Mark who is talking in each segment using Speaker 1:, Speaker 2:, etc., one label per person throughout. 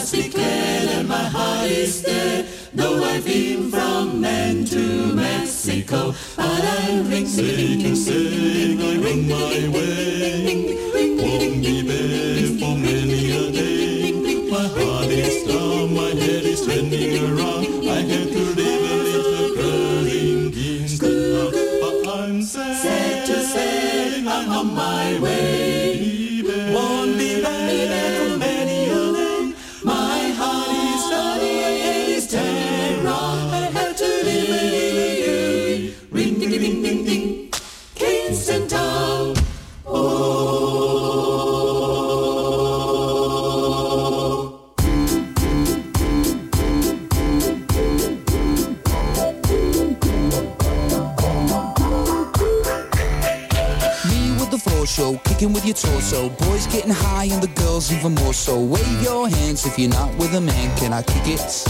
Speaker 1: sleep clear and my heart is there. Though I've been from Maine to Mexico, but I'm singing
Speaker 2: sing, sing,
Speaker 1: sing. and I
Speaker 3: kick it.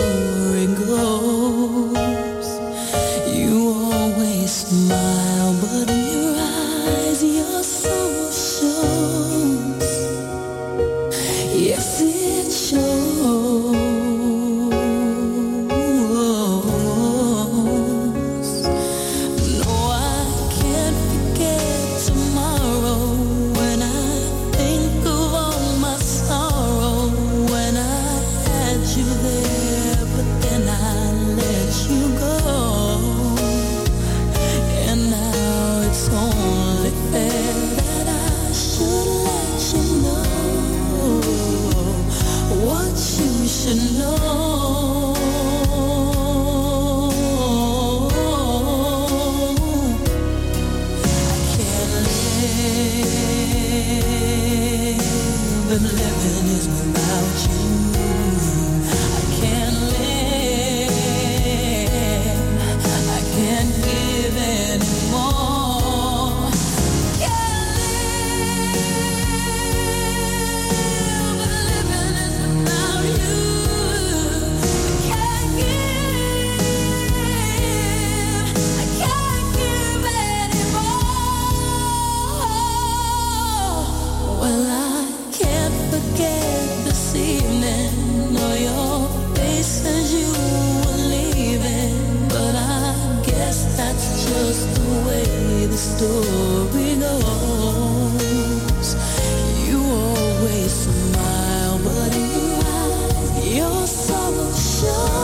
Speaker 4: The
Speaker 5: story sorrow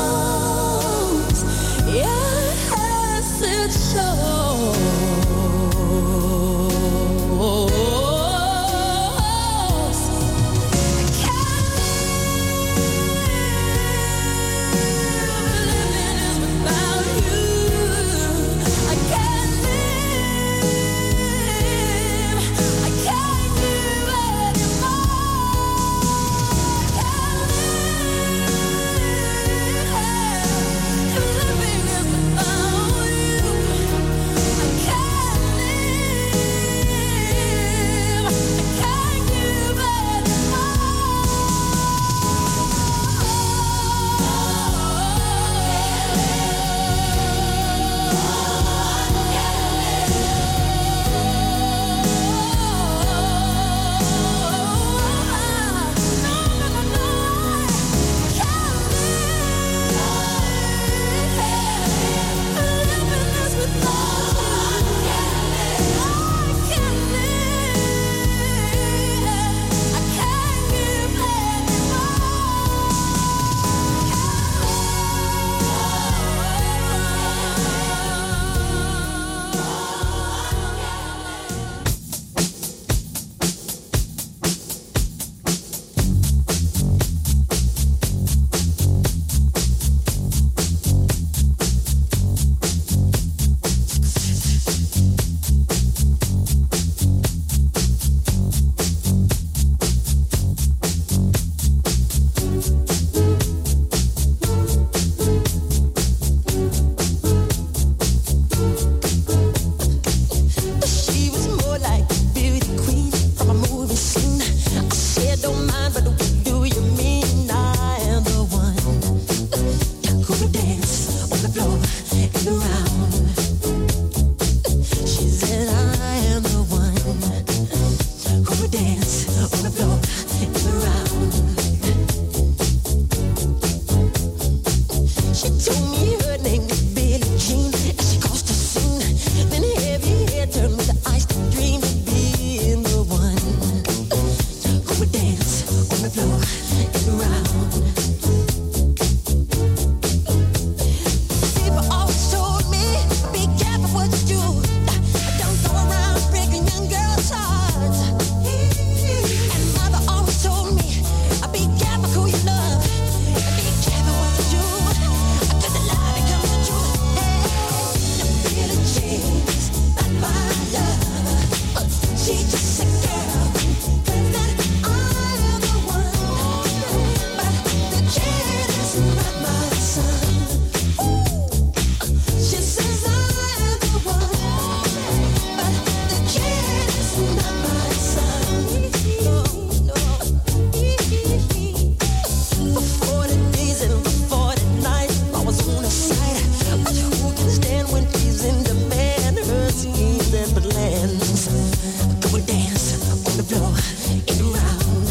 Speaker 5: in
Speaker 4: round.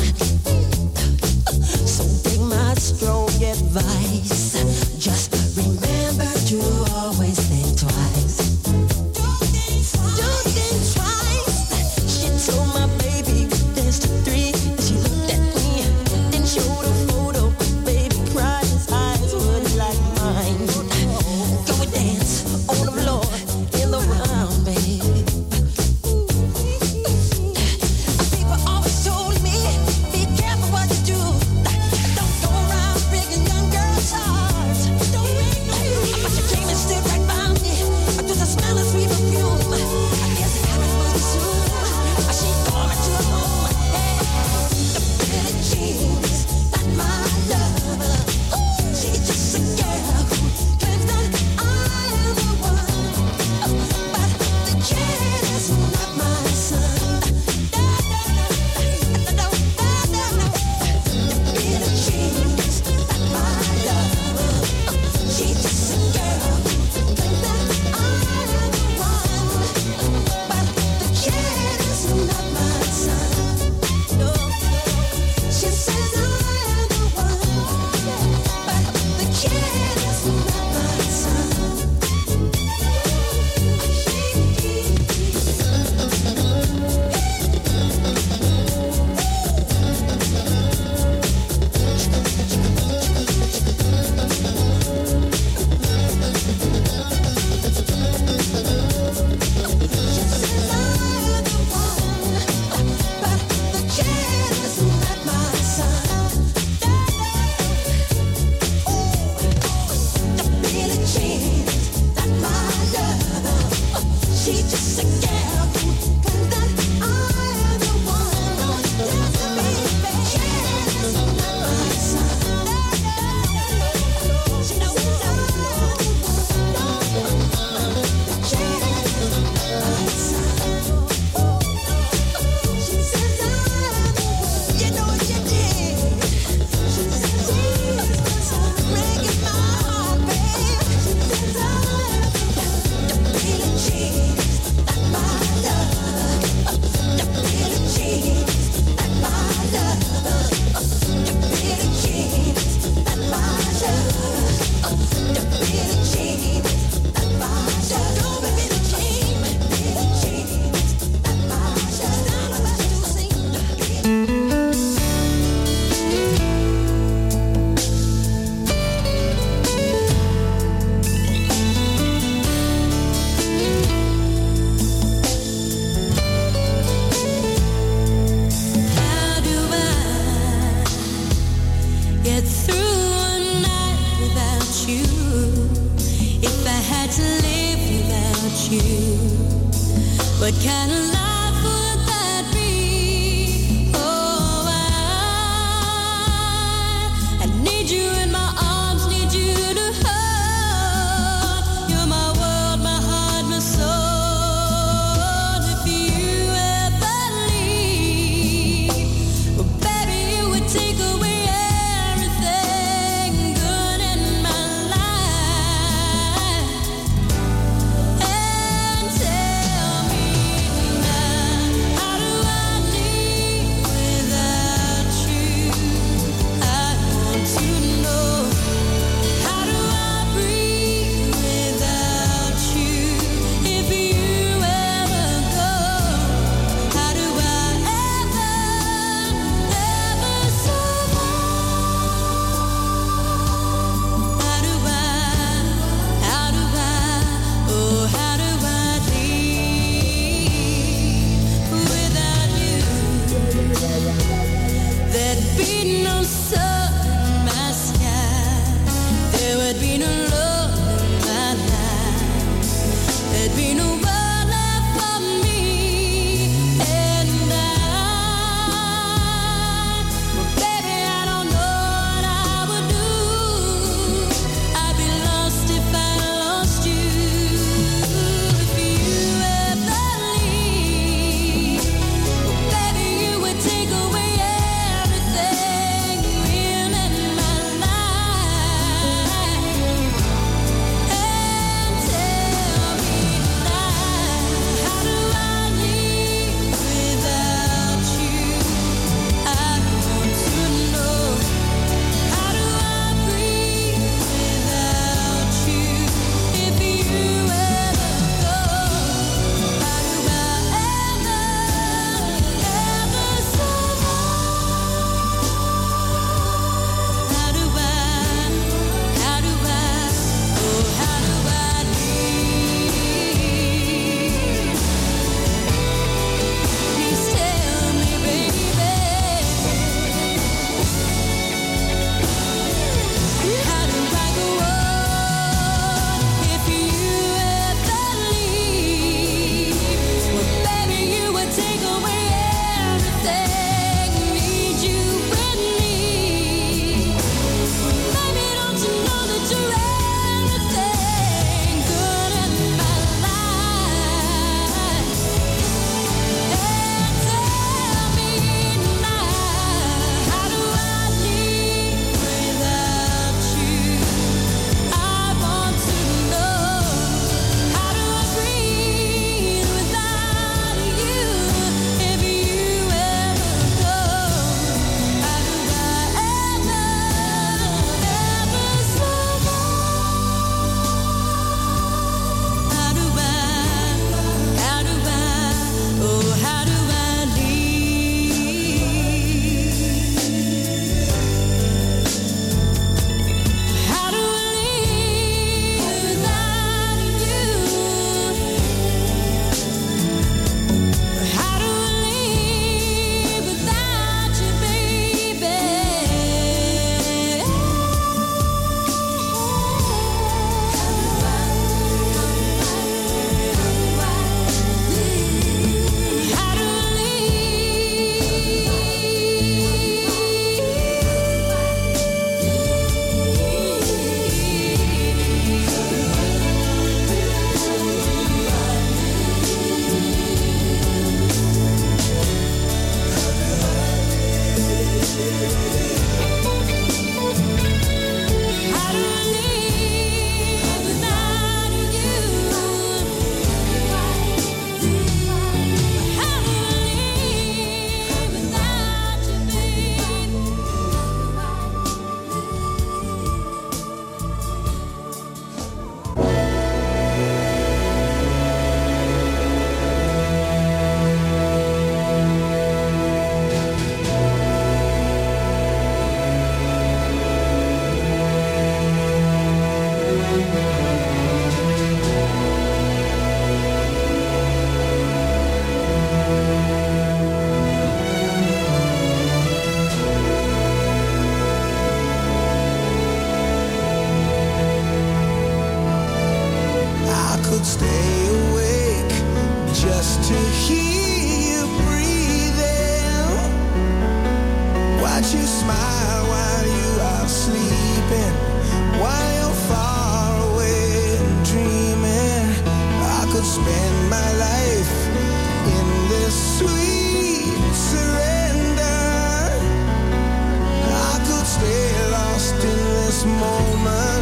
Speaker 4: So take my stroll.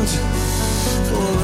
Speaker 4: Moment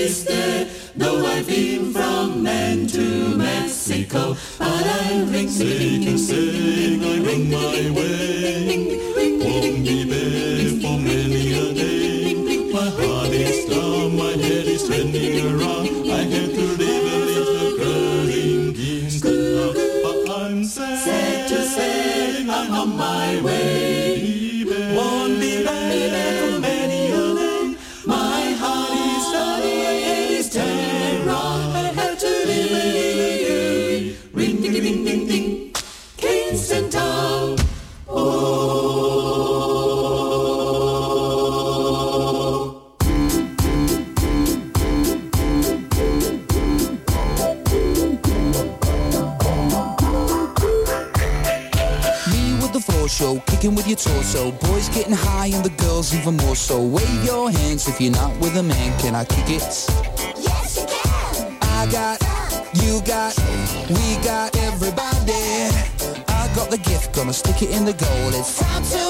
Speaker 4: this
Speaker 1: though I've been from man to Mexico,
Speaker 3: You're not with a man, can I kick it?
Speaker 6: Yes, you can.
Speaker 3: I got, you got, we got everybody. I got the gift, gonna stick it in the goal. It's time to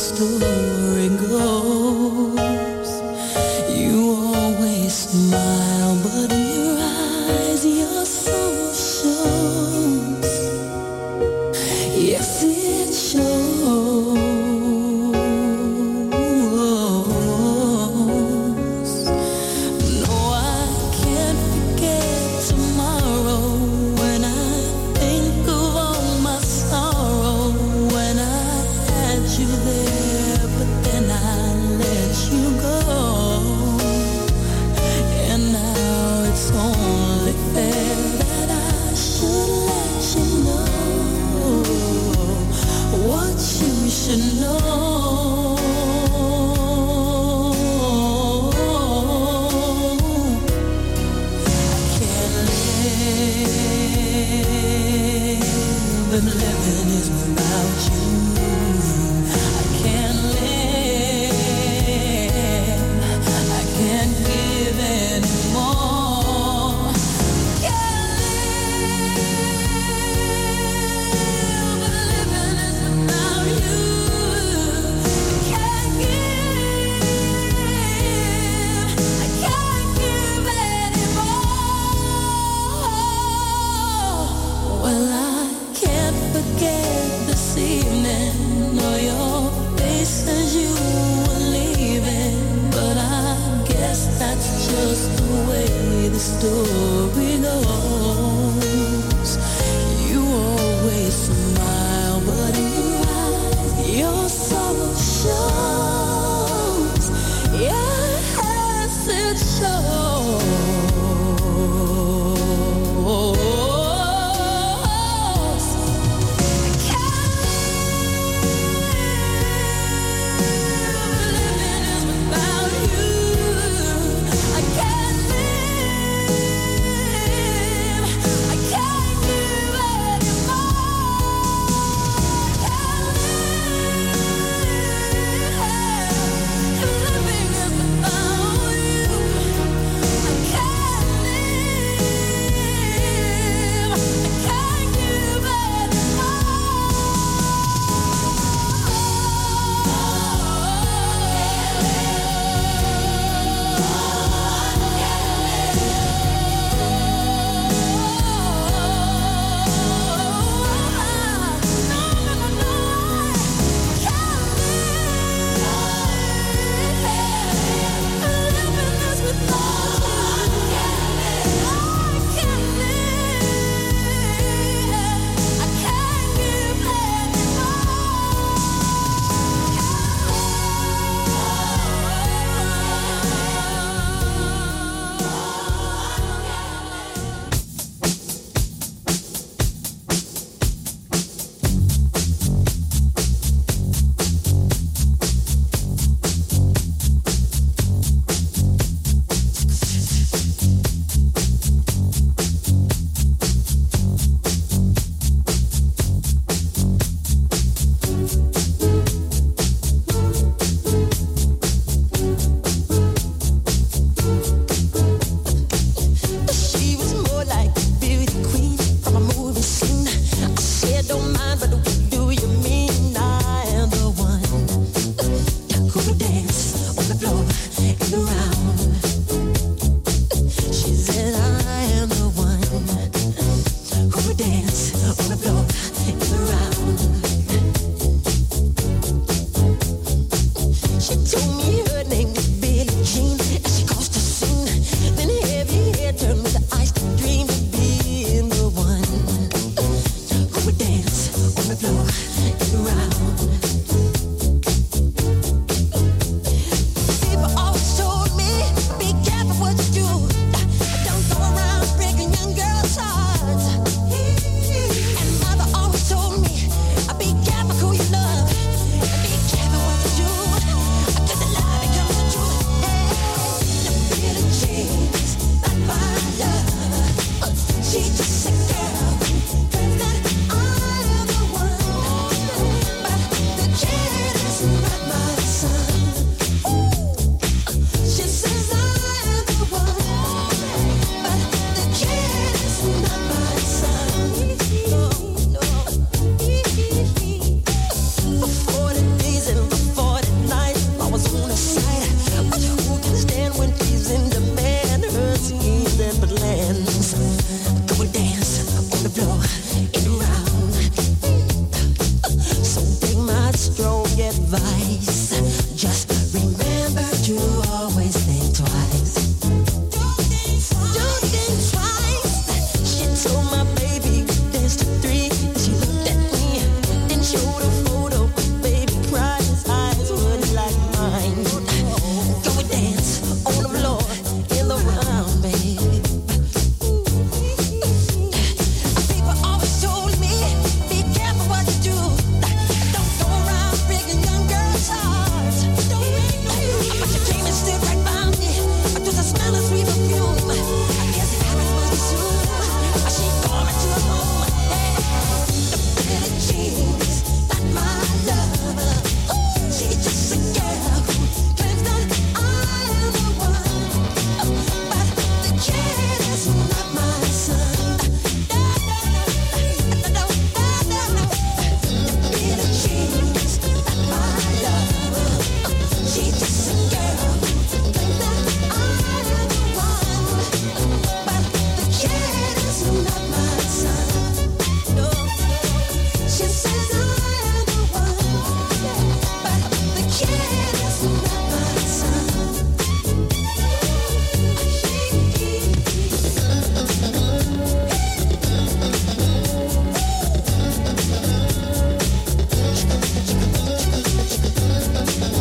Speaker 5: Story goes.
Speaker 6: 就